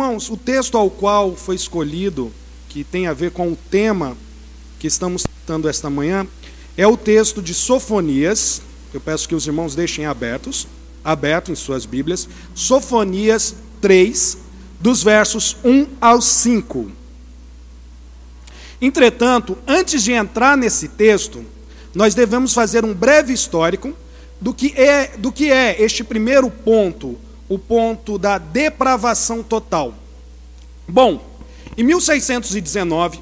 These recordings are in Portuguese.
Irmãos, o texto ao qual foi escolhido, que tem a ver com o tema que estamos tratando esta manhã, é o texto de Sofonias. Eu peço que os irmãos deixem abertos, aberto em suas Bíblias. Sofonias 3, dos versos 1 ao 5. Entretanto, antes de entrar nesse texto, nós devemos fazer um breve histórico do que é, do que é este primeiro ponto, o ponto da depravação total. Bom, em 1619,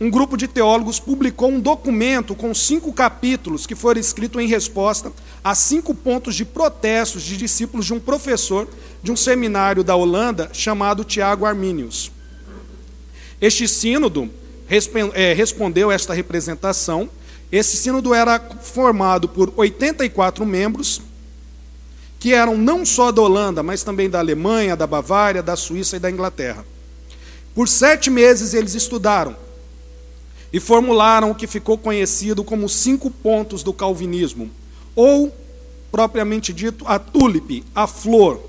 um grupo de teólogos publicou um documento com cinco capítulos que foram escritos em resposta a cinco pontos de protestos de discípulos de um professor de um seminário da Holanda chamado Tiago Arminius. Este sínodo é, respondeu esta representação. Esse sínodo era formado por 84 membros, que eram não só da Holanda, mas também da Alemanha, da Bavária, da Suíça e da Inglaterra. Por sete meses eles estudaram e formularam o que ficou conhecido como cinco pontos do calvinismo, ou, propriamente dito, a tulipe, a flor.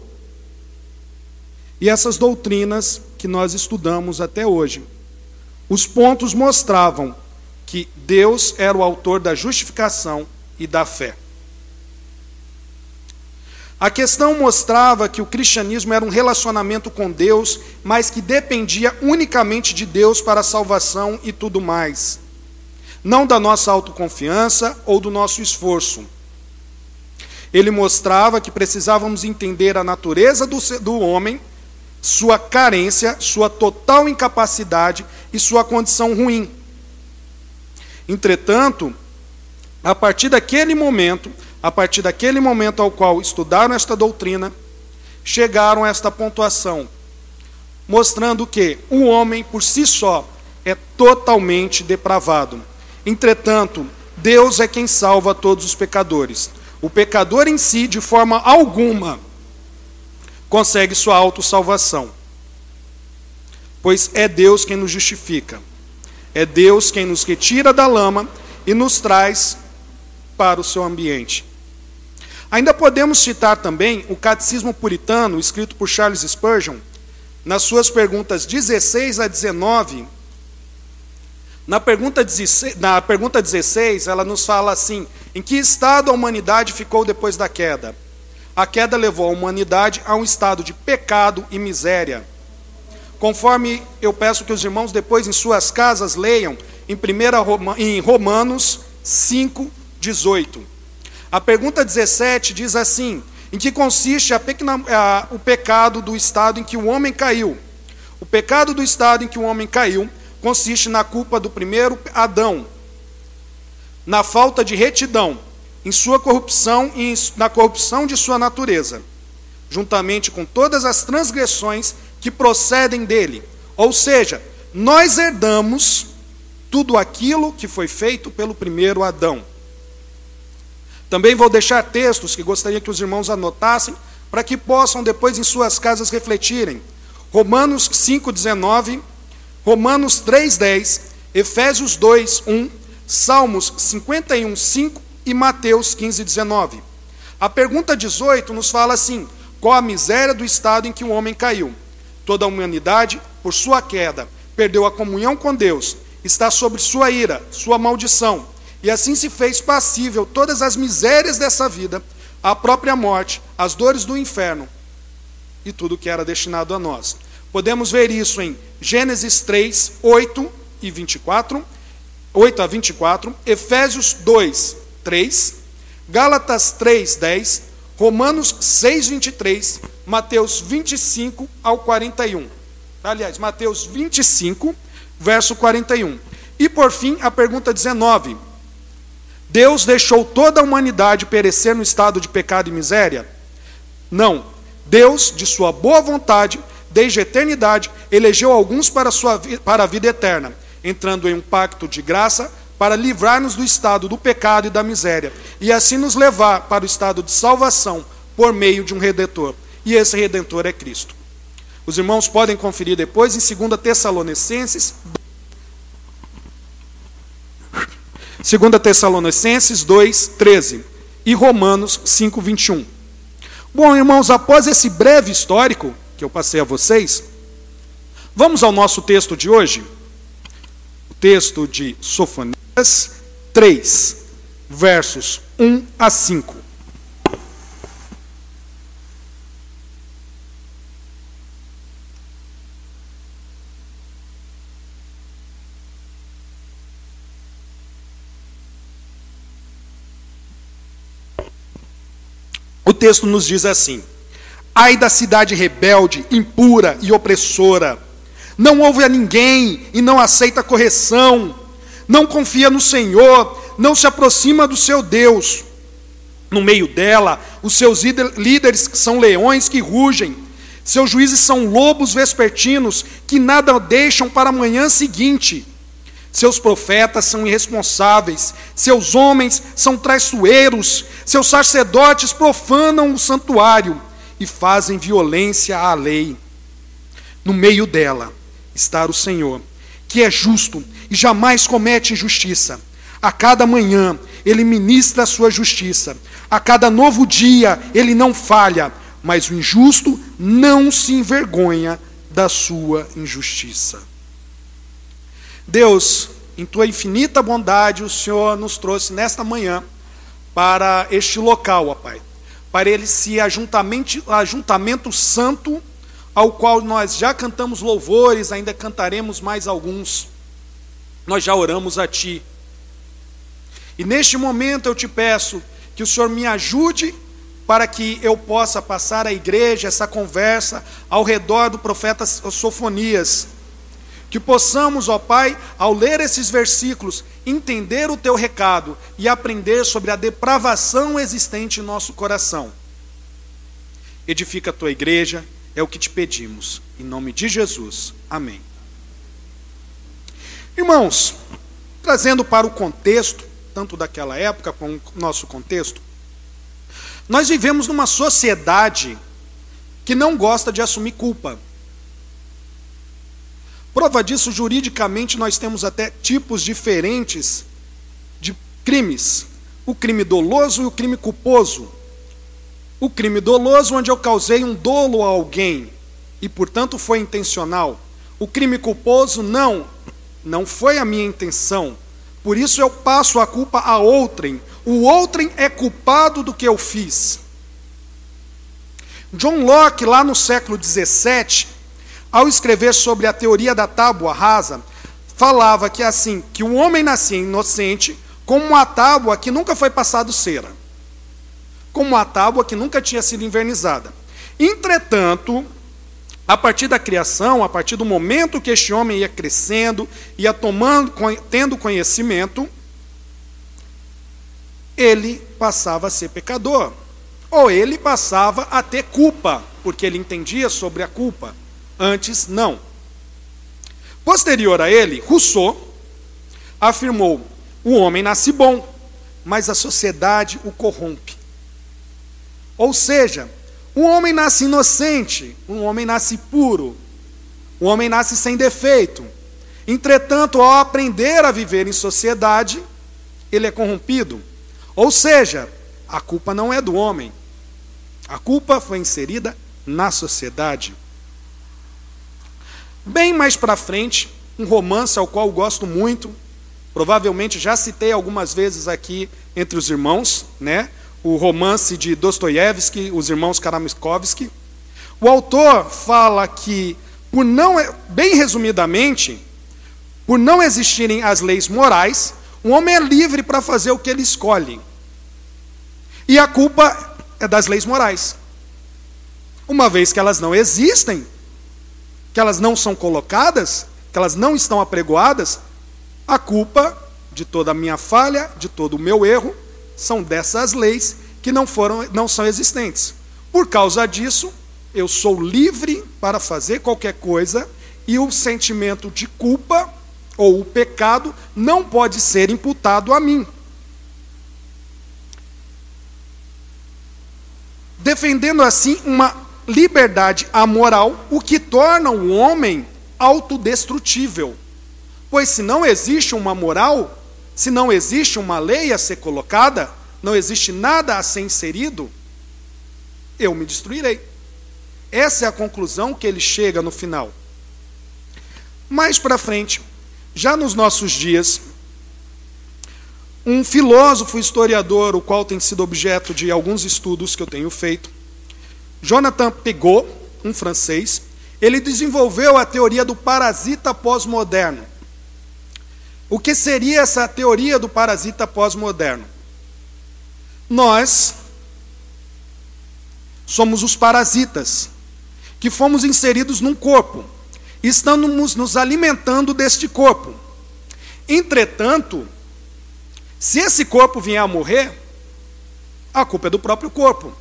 E essas doutrinas que nós estudamos até hoje. Os pontos mostravam que Deus era o autor da justificação e da fé. A questão mostrava que o cristianismo era um relacionamento com Deus, mas que dependia unicamente de Deus para a salvação e tudo mais. Não da nossa autoconfiança ou do nosso esforço. Ele mostrava que precisávamos entender a natureza do, do homem, sua carência, sua total incapacidade e sua condição ruim. Entretanto, a partir daquele momento, a partir daquele momento ao qual estudaram esta doutrina, chegaram a esta pontuação, mostrando que o homem por si só é totalmente depravado. Entretanto, Deus é quem salva todos os pecadores. O pecador em si, de forma alguma, consegue sua autossalvação. Pois é Deus quem nos justifica. É Deus quem nos retira da lama e nos traz para o seu ambiente. Ainda podemos citar também o Catecismo Puritano, escrito por Charles Spurgeon, nas suas perguntas 16 a 19. Na pergunta, 16, na pergunta 16, ela nos fala assim: em que estado a humanidade ficou depois da queda? A queda levou a humanidade a um estado de pecado e miséria. Conforme eu peço que os irmãos depois em suas casas leiam em, primeira em Romanos 5, 18. A pergunta 17 diz assim: em que consiste a pequena, a, o pecado do estado em que o homem caiu? O pecado do estado em que o homem caiu consiste na culpa do primeiro Adão, na falta de retidão, em sua corrupção e na corrupção de sua natureza, juntamente com todas as transgressões que procedem dele. Ou seja, nós herdamos tudo aquilo que foi feito pelo primeiro Adão. Também vou deixar textos que gostaria que os irmãos anotassem, para que possam depois em suas casas refletirem. Romanos 5,19, Romanos 3,10, Efésios 2, 1, Salmos 51, 5 e Mateus 15, 19. A pergunta 18 nos fala assim: qual a miséria do estado em que o homem caiu? Toda a humanidade, por sua queda, perdeu a comunhão com Deus, está sob sua ira, sua maldição e assim se fez passível todas as misérias dessa vida, a própria morte, as dores do inferno e tudo que era destinado a nós. Podemos ver isso em Gênesis 3, 8 e 24, 8 a 24, Efésios 2, 3, Gálatas 3, 10, Romanos 6, 23, Mateus 25 ao 41. Aliás, Mateus 25, verso 41. E por fim, a pergunta 19. Deus deixou toda a humanidade perecer no estado de pecado e miséria? Não. Deus, de sua boa vontade, desde a eternidade, elegeu alguns para a, sua, para a vida eterna, entrando em um pacto de graça para livrar-nos do estado do pecado e da miséria, e assim nos levar para o estado de salvação por meio de um redentor. E esse redentor é Cristo. Os irmãos podem conferir depois em 2 Tessalonicenses 2 Tessalonicenses 2, 13 e Romanos 5, 21. Bom, irmãos, após esse breve histórico que eu passei a vocês, Vamos ao nosso texto de hoje? O texto de Sofonias 3, versos 1 a 5. Texto nos diz assim: Ai da cidade rebelde, impura e opressora, não ouve a ninguém e não aceita correção, não confia no Senhor, não se aproxima do seu Deus. No meio dela, os seus líderes são leões que rugem, seus juízes são lobos vespertinos que nada deixam para a manhã seguinte. Seus profetas são irresponsáveis, seus homens são traiçoeiros, seus sacerdotes profanam o santuário e fazem violência à lei. No meio dela está o Senhor, que é justo e jamais comete injustiça. A cada manhã ele ministra a sua justiça, a cada novo dia ele não falha, mas o injusto não se envergonha da sua injustiça. Deus, em tua infinita bondade, o Senhor nos trouxe nesta manhã para este local, ó Pai, para esse ajuntamento, ajuntamento santo ao qual nós já cantamos louvores, ainda cantaremos mais alguns. Nós já oramos a Ti. E neste momento eu te peço que o Senhor me ajude para que eu possa passar à igreja essa conversa ao redor do profeta Sofonias que possamos, ó Pai, ao ler esses versículos, entender o teu recado e aprender sobre a depravação existente em nosso coração. Edifica a tua igreja, é o que te pedimos. Em nome de Jesus. Amém. Irmãos, trazendo para o contexto, tanto daquela época como o nosso contexto, nós vivemos numa sociedade que não gosta de assumir culpa. Prova disso, juridicamente, nós temos até tipos diferentes de crimes: o crime doloso e o crime culposo. O crime doloso, onde eu causei um dolo a alguém e, portanto, foi intencional. O crime culposo, não, não foi a minha intenção. Por isso eu passo a culpa a outrem. O outrem é culpado do que eu fiz. John Locke, lá no século XVII, ao escrever sobre a teoria da tábua rasa, falava que assim, que o homem nascia inocente como uma tábua que nunca foi passado cera. Como uma tábua que nunca tinha sido invernizada. Entretanto, a partir da criação, a partir do momento que este homem ia crescendo, ia tomando, tendo conhecimento, ele passava a ser pecador. Ou ele passava a ter culpa, porque ele entendia sobre a culpa. Antes, não. Posterior a ele, Rousseau afirmou: o homem nasce bom, mas a sociedade o corrompe. Ou seja, o homem nasce inocente, um homem nasce puro, o homem nasce sem defeito. Entretanto, ao aprender a viver em sociedade, ele é corrompido. Ou seja, a culpa não é do homem, a culpa foi inserida na sociedade. Bem mais para frente, um romance ao qual gosto muito, provavelmente já citei algumas vezes aqui entre os irmãos, né? O romance de Dostoiévski, Os Irmãos Karamazovsky. O autor fala que, por não, bem resumidamente, por não existirem as leis morais, o homem é livre para fazer o que ele escolhe. E a culpa é das leis morais. Uma vez que elas não existem, que elas não são colocadas, que elas não estão apregoadas, a culpa de toda a minha falha, de todo o meu erro, são dessas leis que não foram, não são existentes. Por causa disso, eu sou livre para fazer qualquer coisa e o sentimento de culpa ou o pecado não pode ser imputado a mim. Defendendo assim uma liberdade amoral, o que torna o homem autodestrutível. Pois se não existe uma moral, se não existe uma lei a ser colocada, não existe nada a ser inserido, eu me destruirei. Essa é a conclusão que ele chega no final. Mais para frente, já nos nossos dias, um filósofo historiador, o qual tem sido objeto de alguns estudos que eu tenho feito, Jonathan Pegot, um francês, ele desenvolveu a teoria do parasita pós-moderno. O que seria essa teoria do parasita pós-moderno? Nós somos os parasitas que fomos inseridos num corpo, estamos nos alimentando deste corpo. Entretanto, se esse corpo vier a morrer, a culpa é do próprio corpo.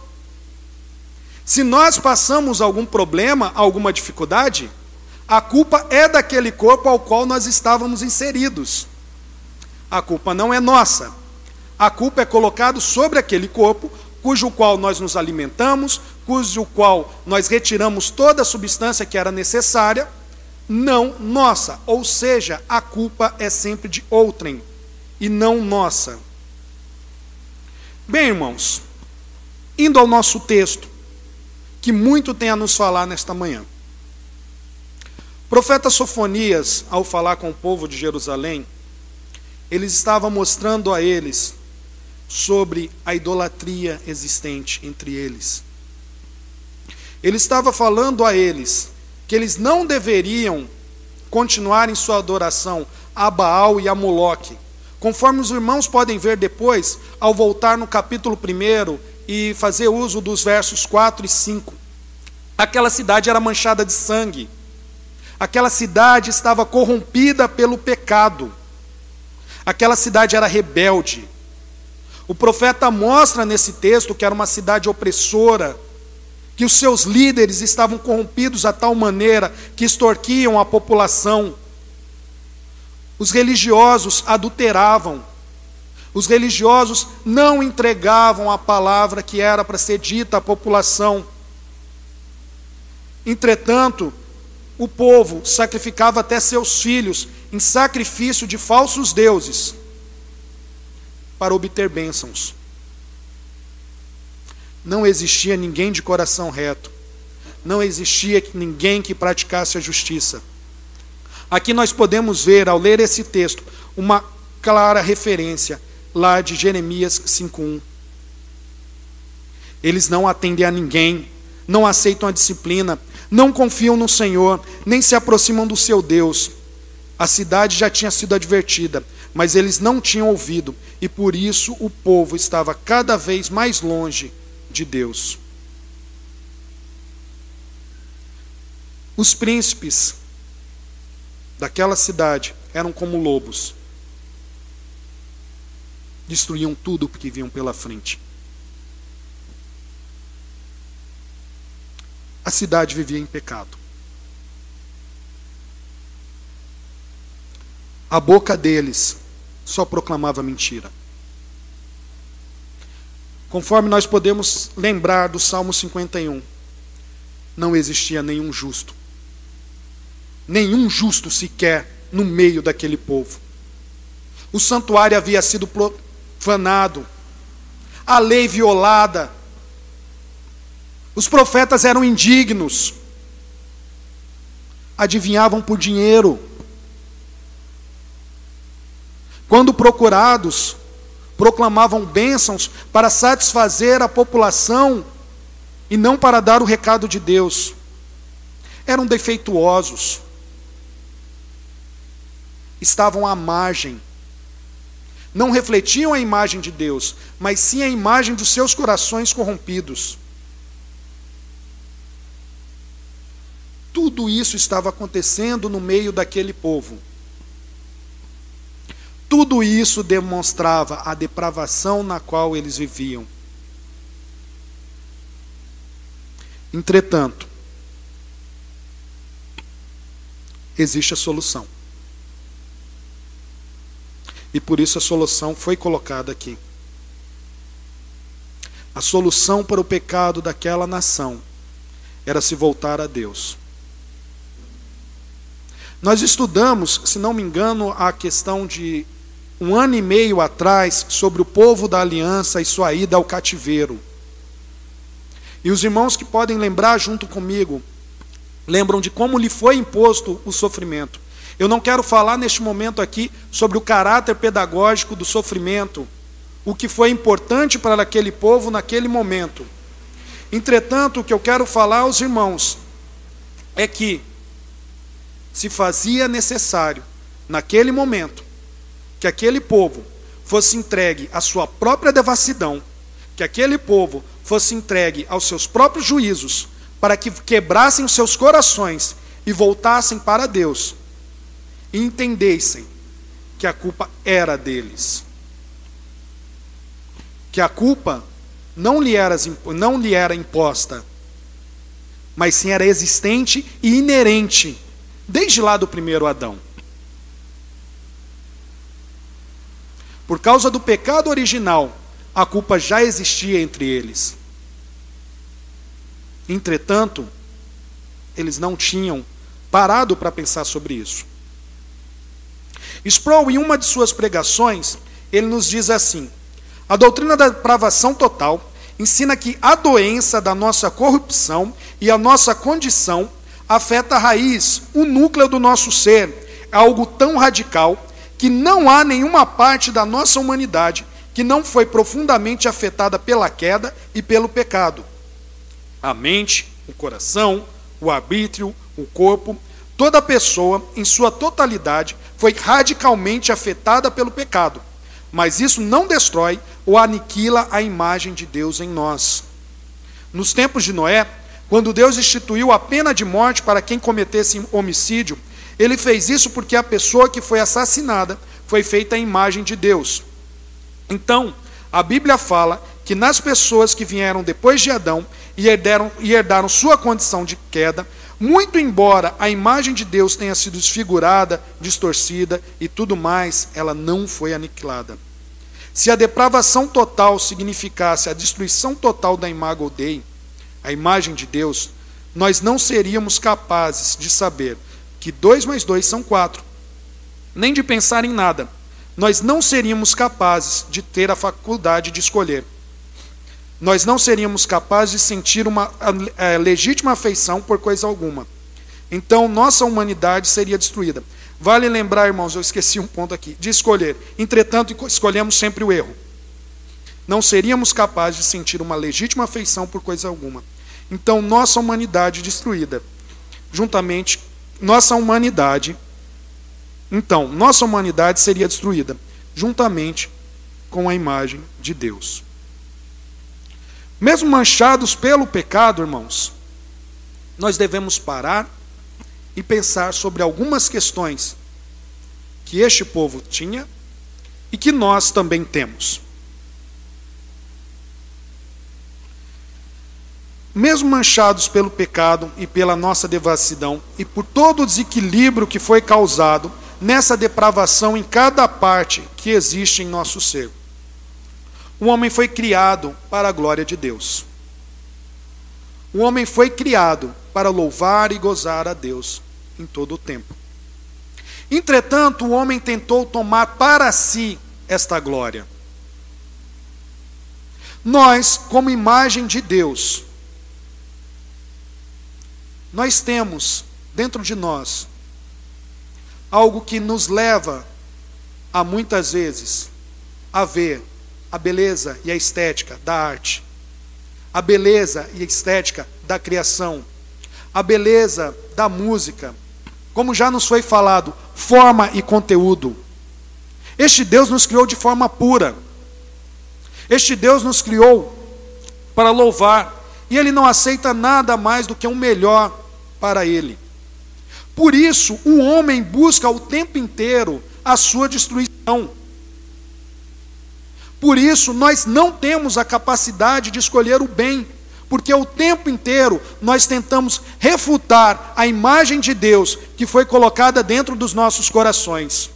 Se nós passamos algum problema, alguma dificuldade, a culpa é daquele corpo ao qual nós estávamos inseridos. A culpa não é nossa. A culpa é colocada sobre aquele corpo, cujo qual nós nos alimentamos, cujo qual nós retiramos toda a substância que era necessária, não nossa. Ou seja, a culpa é sempre de outrem e não nossa. Bem, irmãos, indo ao nosso texto, que muito tem a nos falar nesta manhã. O profeta Sofonias, ao falar com o povo de Jerusalém, ele estava mostrando a eles sobre a idolatria existente entre eles. Ele estava falando a eles que eles não deveriam continuar em sua adoração a Baal e a Moloque. Conforme os irmãos podem ver depois, ao voltar no capítulo 1 e fazer uso dos versos 4 e 5. Aquela cidade era manchada de sangue. Aquela cidade estava corrompida pelo pecado. Aquela cidade era rebelde. O profeta mostra nesse texto que era uma cidade opressora, que os seus líderes estavam corrompidos a tal maneira que extorquiam a população. Os religiosos adulteravam os religiosos não entregavam a palavra que era para ser dita à população. Entretanto, o povo sacrificava até seus filhos em sacrifício de falsos deuses para obter bênçãos. Não existia ninguém de coração reto. Não existia ninguém que praticasse a justiça. Aqui nós podemos ver, ao ler esse texto, uma clara referência lá de Jeremias 5:1. Eles não atendem a ninguém, não aceitam a disciplina, não confiam no Senhor, nem se aproximam do seu Deus. A cidade já tinha sido advertida, mas eles não tinham ouvido, e por isso o povo estava cada vez mais longe de Deus. Os príncipes daquela cidade eram como lobos destruíam tudo que vinham pela frente. A cidade vivia em pecado. A boca deles só proclamava mentira. Conforme nós podemos lembrar do Salmo 51, não existia nenhum justo. Nenhum justo sequer no meio daquele povo. O santuário havia sido profanado, a lei violada. Os profetas eram indignos, adivinhavam por dinheiro. Quando procurados, proclamavam bênçãos para satisfazer a população e não para dar o recado de Deus. Eram defeituosos, estavam à margem não refletiam a imagem de Deus, mas sim a imagem dos seus corações corrompidos. Tudo isso estava acontecendo no meio daquele povo. Tudo isso demonstrava a depravação na qual eles viviam. Entretanto, existe a solução. E por isso a solução foi colocada aqui. A solução para o pecado daquela nação era se voltar a Deus. Nós estudamos, se não me engano, a questão de um ano e meio atrás sobre o povo da aliança e sua ida ao cativeiro. E os irmãos que podem lembrar junto comigo, lembram de como lhe foi imposto o sofrimento. Eu não quero falar neste momento aqui sobre o caráter pedagógico do sofrimento, o que foi importante para aquele povo naquele momento. Entretanto, o que eu quero falar aos irmãos é que se fazia necessário, naquele momento, que aquele povo fosse entregue à sua própria devassidão, que aquele povo fosse entregue aos seus próprios juízos, para que quebrassem os seus corações e voltassem para Deus e entendessem que a culpa era deles. Que a culpa não lhe era, não lhe era imposta, mas sim era existente e inerente, desde lá do primeiro Adão. Por causa do pecado original, a culpa já existia entre eles. Entretanto, eles não tinham parado para pensar sobre isso. Sproul, em uma de suas pregações, ele nos diz assim: a doutrina da depravação total ensina que a doença da nossa corrupção e a nossa condição afeta a raiz, o núcleo do nosso ser, é algo tão radical que não há nenhuma parte da nossa humanidade que não foi profundamente afetada pela queda e pelo pecado. A mente, o coração, o arbítrio, o corpo, toda pessoa, em sua totalidade, foi radicalmente afetada pelo pecado. Mas isso não destrói ou aniquila a imagem de Deus em nós. Nos tempos de Noé, quando Deus instituiu a pena de morte para quem cometesse homicídio, ele fez isso porque a pessoa que foi assassinada foi feita à imagem de Deus. Então, a Bíblia fala que nas pessoas que vieram depois de Adão e herdaram, e herdaram sua condição de queda, muito embora a imagem de Deus tenha sido desfigurada, distorcida e tudo mais, ela não foi aniquilada. Se a depravação total significasse a destruição total da imago Dei, a imagem de Deus, nós não seríamos capazes de saber que dois mais dois são quatro, nem de pensar em nada. Nós não seríamos capazes de ter a faculdade de escolher nós não seríamos capazes de sentir uma é, legítima afeição por coisa alguma. Então, nossa humanidade seria destruída. Vale lembrar, irmãos, eu esqueci um ponto aqui, de escolher. Entretanto, escolhemos sempre o erro. Não seríamos capazes de sentir uma legítima afeição por coisa alguma. Então, nossa humanidade destruída, juntamente, nossa humanidade, então, nossa humanidade seria destruída, juntamente com a imagem de Deus. Mesmo manchados pelo pecado, irmãos, nós devemos parar e pensar sobre algumas questões que este povo tinha e que nós também temos. Mesmo manchados pelo pecado e pela nossa devassidão e por todo o desequilíbrio que foi causado nessa depravação em cada parte que existe em nosso ser. O homem foi criado para a glória de Deus. O homem foi criado para louvar e gozar a Deus em todo o tempo. Entretanto, o homem tentou tomar para si esta glória. Nós, como imagem de Deus, nós temos dentro de nós algo que nos leva a muitas vezes a ver a beleza e a estética da arte, a beleza e a estética da criação, a beleza da música, como já nos foi falado, forma e conteúdo. Este Deus nos criou de forma pura. Este Deus nos criou para louvar, e Ele não aceita nada mais do que um melhor para Ele. Por isso, o homem busca o tempo inteiro a sua destruição. Por isso, nós não temos a capacidade de escolher o bem, porque o tempo inteiro nós tentamos refutar a imagem de Deus que foi colocada dentro dos nossos corações.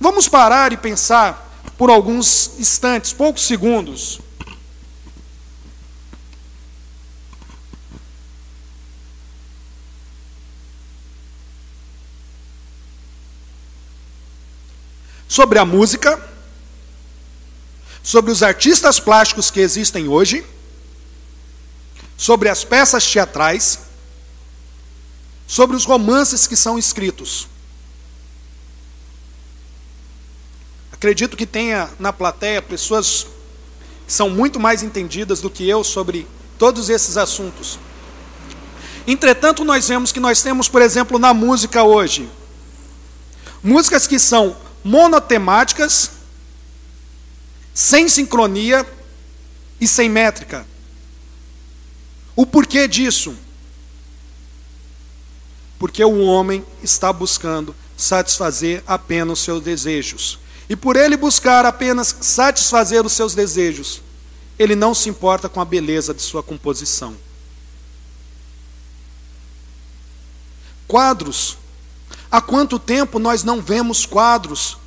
Vamos parar e pensar por alguns instantes, poucos segundos, sobre a música, sobre os artistas plásticos que existem hoje, sobre as peças teatrais, sobre os romances que são escritos. Acredito que tenha na plateia pessoas que são muito mais entendidas do que eu sobre todos esses assuntos. Entretanto, nós vemos que nós temos, por exemplo, na música hoje, músicas que são monotemáticas, sem sincronia e sem métrica. O porquê disso? Porque o homem está buscando satisfazer apenas os seus desejos. E por ele buscar apenas satisfazer os seus desejos, ele não se importa com a beleza de sua composição. Quadros. Há quanto tempo nós não vemos quadros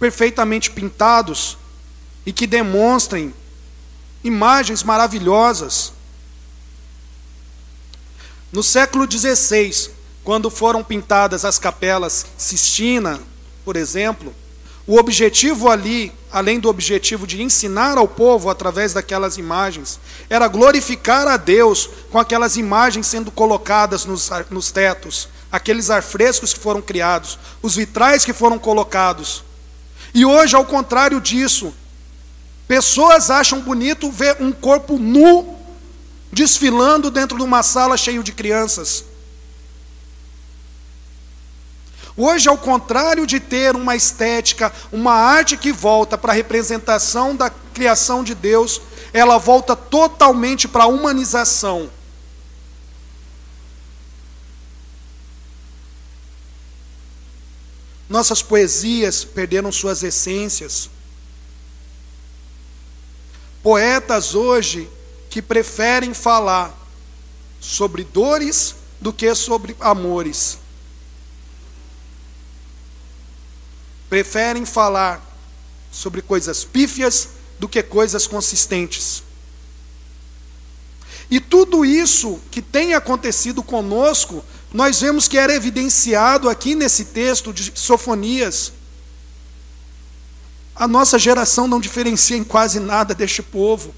perfeitamente pintados e que demonstrem imagens maravilhosas? No século XVI, quando foram pintadas as capelas Sistina, por exemplo, o objetivo ali, além do objetivo de ensinar ao povo através daquelas imagens, era glorificar a Deus com aquelas imagens sendo colocadas nos, nos tetos, aqueles arfrescos que foram criados, os vitrais que foram colocados. E hoje, ao contrário disso, pessoas acham bonito ver um corpo nu desfilando dentro de uma sala cheia de crianças. Hoje, ao contrário de ter uma estética, uma arte que volta para a representação da criação de Deus, ela volta totalmente para a humanização. Nossas poesias perderam suas essências. Poetas hoje que preferem falar sobre dores do que sobre amores. Preferem falar sobre coisas pífias do que coisas consistentes. E tudo isso que tem acontecido conosco, nós vemos que era evidenciado aqui nesse texto de Sofonias. A nossa geração não diferencia em quase nada deste povo.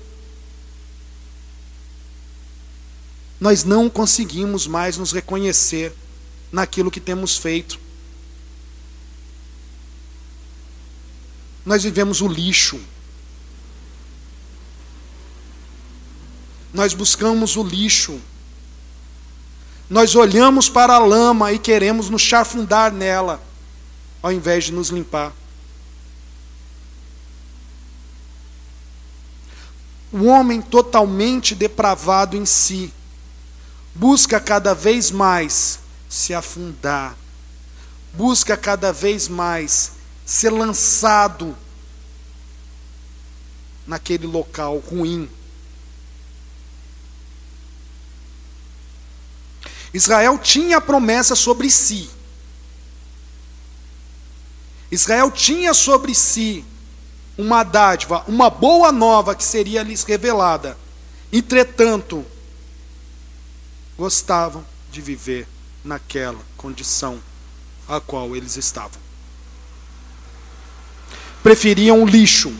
nós não conseguimos mais nos reconhecer naquilo que temos feito. Nós vivemos o lixo. Nós buscamos o lixo. Nós olhamos para a lama e queremos nos chafundar nela, ao invés de nos limpar. O homem totalmente depravado em si, busca cada vez mais se afundar, busca cada vez mais ser lançado naquele local ruim. Israel tinha a promessa sobre si. Israel tinha sobre si uma dádiva, uma boa nova que seria lhes revelada. Entretanto, gostavam de viver naquela condição a qual eles estavam. Preferiam o lixo.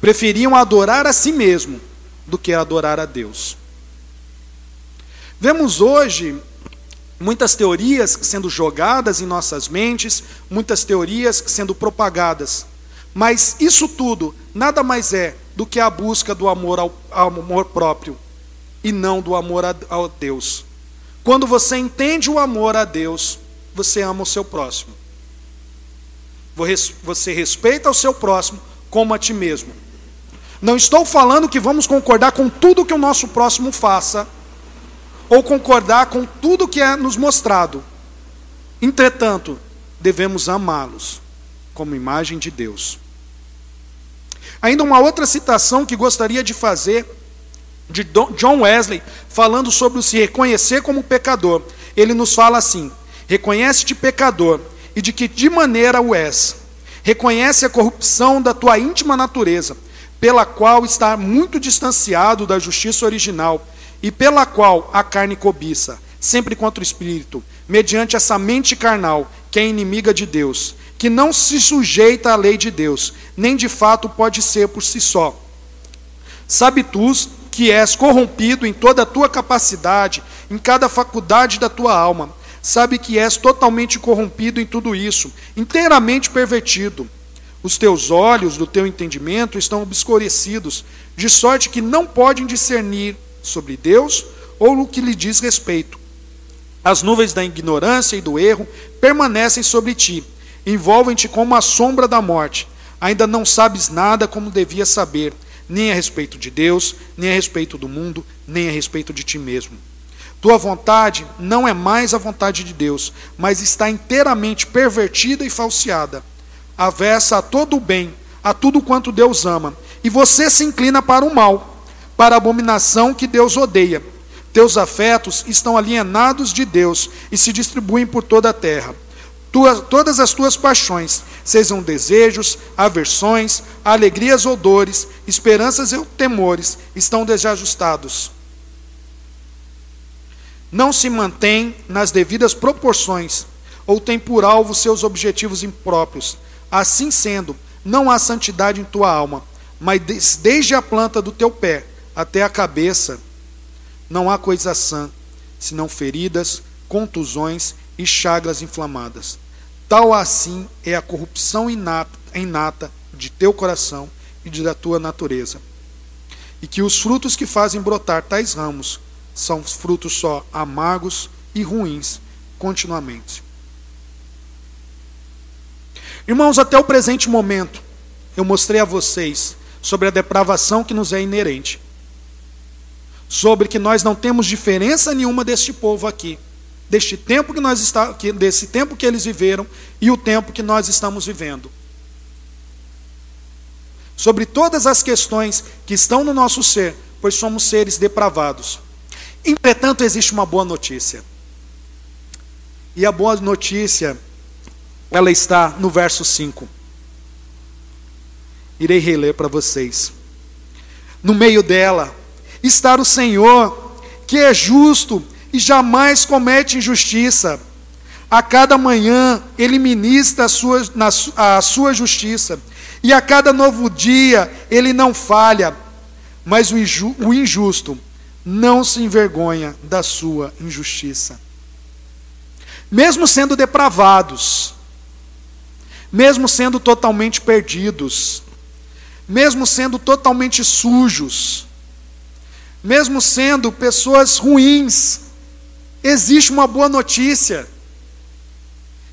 Preferiam adorar a si mesmo do que adorar a Deus. Vemos hoje muitas teorias sendo jogadas em nossas mentes, muitas teorias sendo propagadas. Mas isso tudo nada mais é do que a busca do amor ao, ao amor próprio, e não do amor a, a Deus. Quando você entende o amor a Deus, você ama o seu próximo. Você respeita o seu próximo como a ti mesmo. Não estou falando que vamos concordar com tudo que o nosso próximo faça, ou concordar com tudo que é nos mostrado. Entretanto, devemos amá-los como imagem de Deus. Ainda uma outra citação que gostaria de fazer de John Wesley, falando sobre o se reconhecer como pecador. Ele nos fala assim: reconhece-te pecador e de que de maneira o és. Reconhece a corrupção da tua íntima natureza, pela qual está muito distanciado da justiça original e pela qual a carne cobiça, sempre contra o espírito, mediante essa mente carnal que é inimiga de Deus, que não se sujeita à lei de Deus, nem de fato pode ser por si só. Sabe tu que és corrompido em toda a tua capacidade, em cada faculdade da tua alma, sabe que és totalmente corrompido em tudo isso, inteiramente pervertido. Os teus olhos do teu entendimento estão obscurecidos, de sorte que não podem discernir sobre Deus ou o que lhe diz respeito. As nuvens da ignorância e do erro permanecem sobre ti, envolvem-te como a sombra da morte. Ainda não sabes nada como devias saber, nem a respeito de Deus, nem a respeito do mundo, nem a respeito de ti mesmo. Tua vontade não é mais a vontade de Deus, mas está inteiramente pervertida e falseada avessa a todo o bem, a tudo quanto Deus ama, e você se inclina para o mal, para a abominação que Deus odeia. Teus afetos estão alienados de Deus e se distribuem por toda a terra. Tua, todas as tuas paixões, sejam desejos, aversões, alegrias ou dores, esperanças e temores, estão desajustados. Não se mantém nas devidas proporções, ou tem por alvo seus objetivos impróprios Assim sendo, não há santidade em tua alma, mas desde a planta do teu pé até a cabeça, não há coisa sã, senão feridas, contusões e chagas inflamadas. Tal assim é a corrupção inata, inata de teu coração e de da tua natureza. E que os frutos que fazem brotar tais ramos são frutos só amargos e ruins continuamente. Irmãos, até o presente momento, eu mostrei a vocês sobre a depravação que nos é inerente, sobre que nós não temos diferença nenhuma deste povo aqui, deste tempo que nós está, desse tempo que eles viveram e o tempo que nós estamos vivendo. Sobre todas as questões que estão no nosso ser, pois somos seres depravados. Entretanto, existe uma boa notícia. E a boa notícia ela está no verso 5. Irei reler para vocês. No meio dela está o Senhor, que é justo e jamais comete injustiça. A cada manhã ele ministra a sua, na, a sua justiça, e a cada novo dia ele não falha, mas o, inju, o injusto não se envergonha da sua injustiça. Mesmo sendo depravados, mesmo sendo totalmente perdidos, mesmo sendo totalmente sujos, mesmo sendo pessoas ruins, existe uma boa notícia.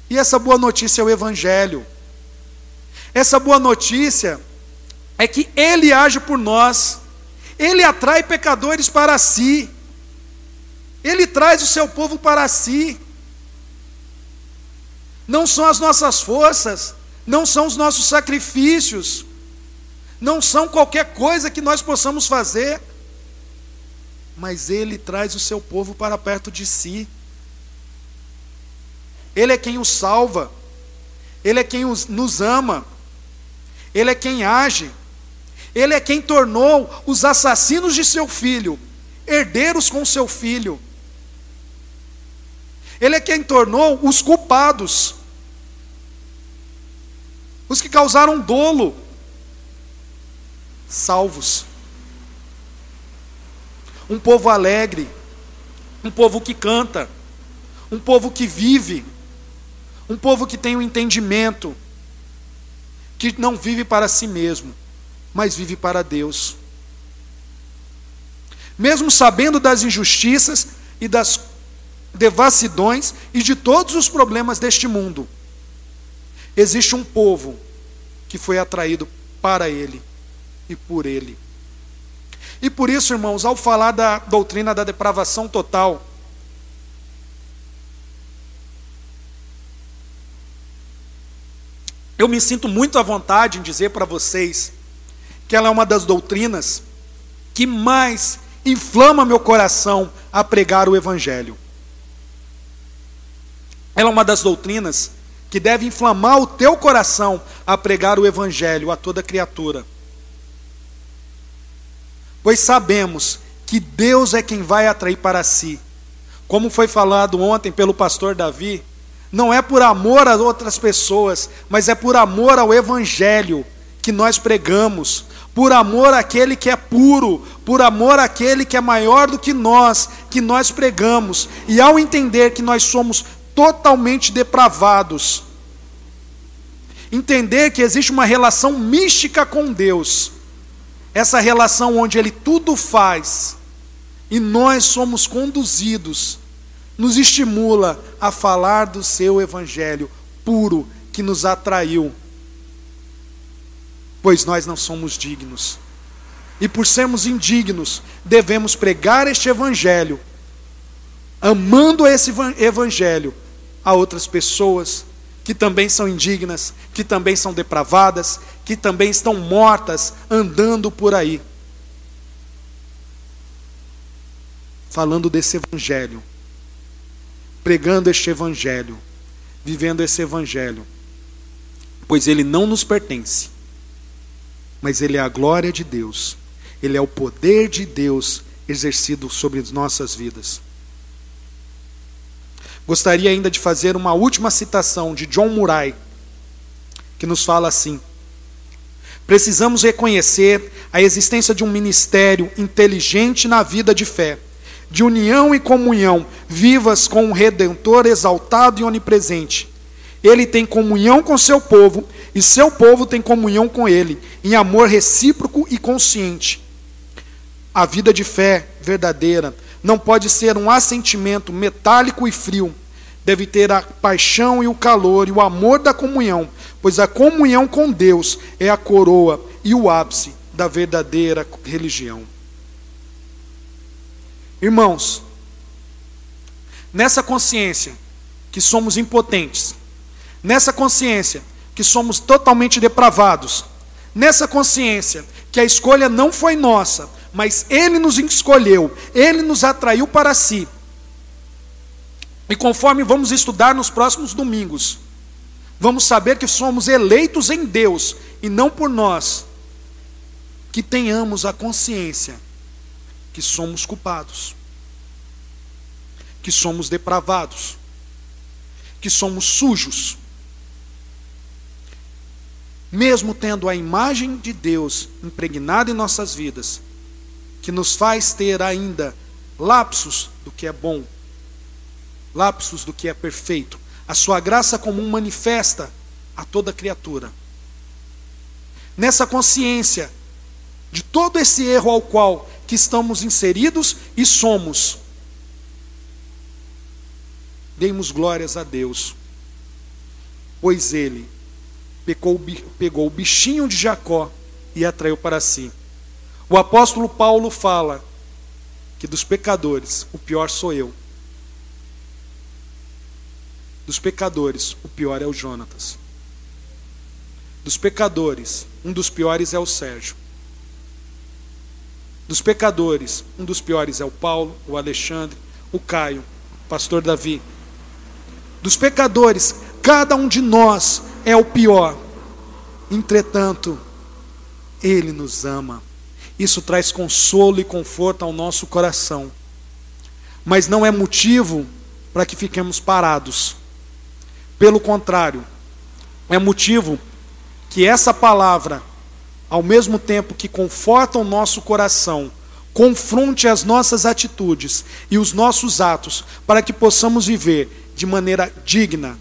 E essa boa notícia é o Evangelho. Essa boa notícia é que Ele age por nós, Ele atrai pecadores para si, Ele traz o seu povo para si não são as nossas forças, não são os nossos sacrifícios, não são qualquer coisa que nós possamos fazer, mas Ele traz o seu povo para perto de si. Ele é quem os salva, Ele é quem os, nos ama, Ele é quem age, Ele é quem tornou os assassinos de seu filho herdeiros com seu filho. Ele é quem tornou os culpados os que causaram dolo, salvos. Um povo alegre, um povo que canta, um povo que vive, um povo que tem o um entendimento, que não vive para si mesmo, mas vive para Deus. Mesmo sabendo das injustiças e das devassidões e de todos os problemas deste mundo, Existe um povo que foi atraído para ele e por ele. E por isso, irmãos, ao falar da doutrina da depravação total, eu me sinto muito à vontade em dizer para vocês que ela é uma das doutrinas que mais inflama meu coração a pregar o Evangelho. Ela é uma das doutrinas que deve inflamar o teu coração a pregar o Evangelho a toda criatura. Pois sabemos que Deus é quem vai atrair para si. Como foi falado ontem pelo pastor Davi, não é por amor a outras pessoas, mas é por amor ao Evangelho que nós pregamos, por amor àquele que é puro, por amor àquele que é maior do que nós, que nós pregamos, e ao entender que nós somos totalmente depravados, entender que existe uma relação mística com Deus, essa relação onde Ele tudo faz e nós somos conduzidos, nos estimula a falar do Seu Evangelho puro que nos atraiu pois nós não somos dignos. E por sermos indignos, devemos pregar este evangelho, amando esse evangelho a outras pessoas que também são indignas, que também são depravadas, que também estão mortas andando por aí. Falando desse evangelho, pregando este evangelho, vivendo esse evangelho, pois ele não nos pertence mas ele é a glória de Deus, ele é o poder de Deus exercido sobre as nossas vidas. Gostaria ainda de fazer uma última citação de John Murray, que nos fala assim: Precisamos reconhecer a existência de um ministério inteligente na vida de fé, de união e comunhão vivas com o Redentor exaltado e onipresente. Ele tem comunhão com seu povo e seu povo tem comunhão com ele, em amor recíproco e consciente. A vida de fé verdadeira não pode ser um assentimento metálico e frio. Deve ter a paixão e o calor e o amor da comunhão, pois a comunhão com Deus é a coroa e o ápice da verdadeira religião. Irmãos, nessa consciência que somos impotentes, nessa consciência que somos totalmente depravados, nessa consciência que a escolha não foi nossa, mas Ele nos escolheu, Ele nos atraiu para si. E conforme vamos estudar nos próximos domingos, vamos saber que somos eleitos em Deus e não por nós, que tenhamos a consciência que somos culpados, que somos depravados, que somos sujos, mesmo tendo a imagem de Deus impregnada em nossas vidas, que nos faz ter ainda lapsos do que é bom, lapsos do que é perfeito. A sua graça comum manifesta a toda criatura. Nessa consciência de todo esse erro ao qual que estamos inseridos e somos, demos glórias a Deus, pois Ele pegou, pegou o bichinho de Jacó e atraiu para si. O apóstolo Paulo fala que dos pecadores, o pior sou eu. Dos pecadores, o pior é o Jonatas. Dos pecadores, um dos piores é o Sérgio. Dos pecadores, um dos piores é o Paulo, o Alexandre, o Caio, o pastor Davi. Dos pecadores, cada um de nós é o pior. Entretanto, Ele nos ama. Isso traz consolo e conforto ao nosso coração. Mas não é motivo para que fiquemos parados. Pelo contrário, é motivo que essa palavra, ao mesmo tempo que conforta o nosso coração, confronte as nossas atitudes e os nossos atos, para que possamos viver de maneira digna,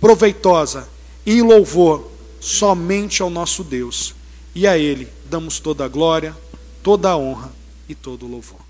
proveitosa em louvor somente ao nosso Deus. E a Ele damos toda a glória, toda a honra e todo o louvor.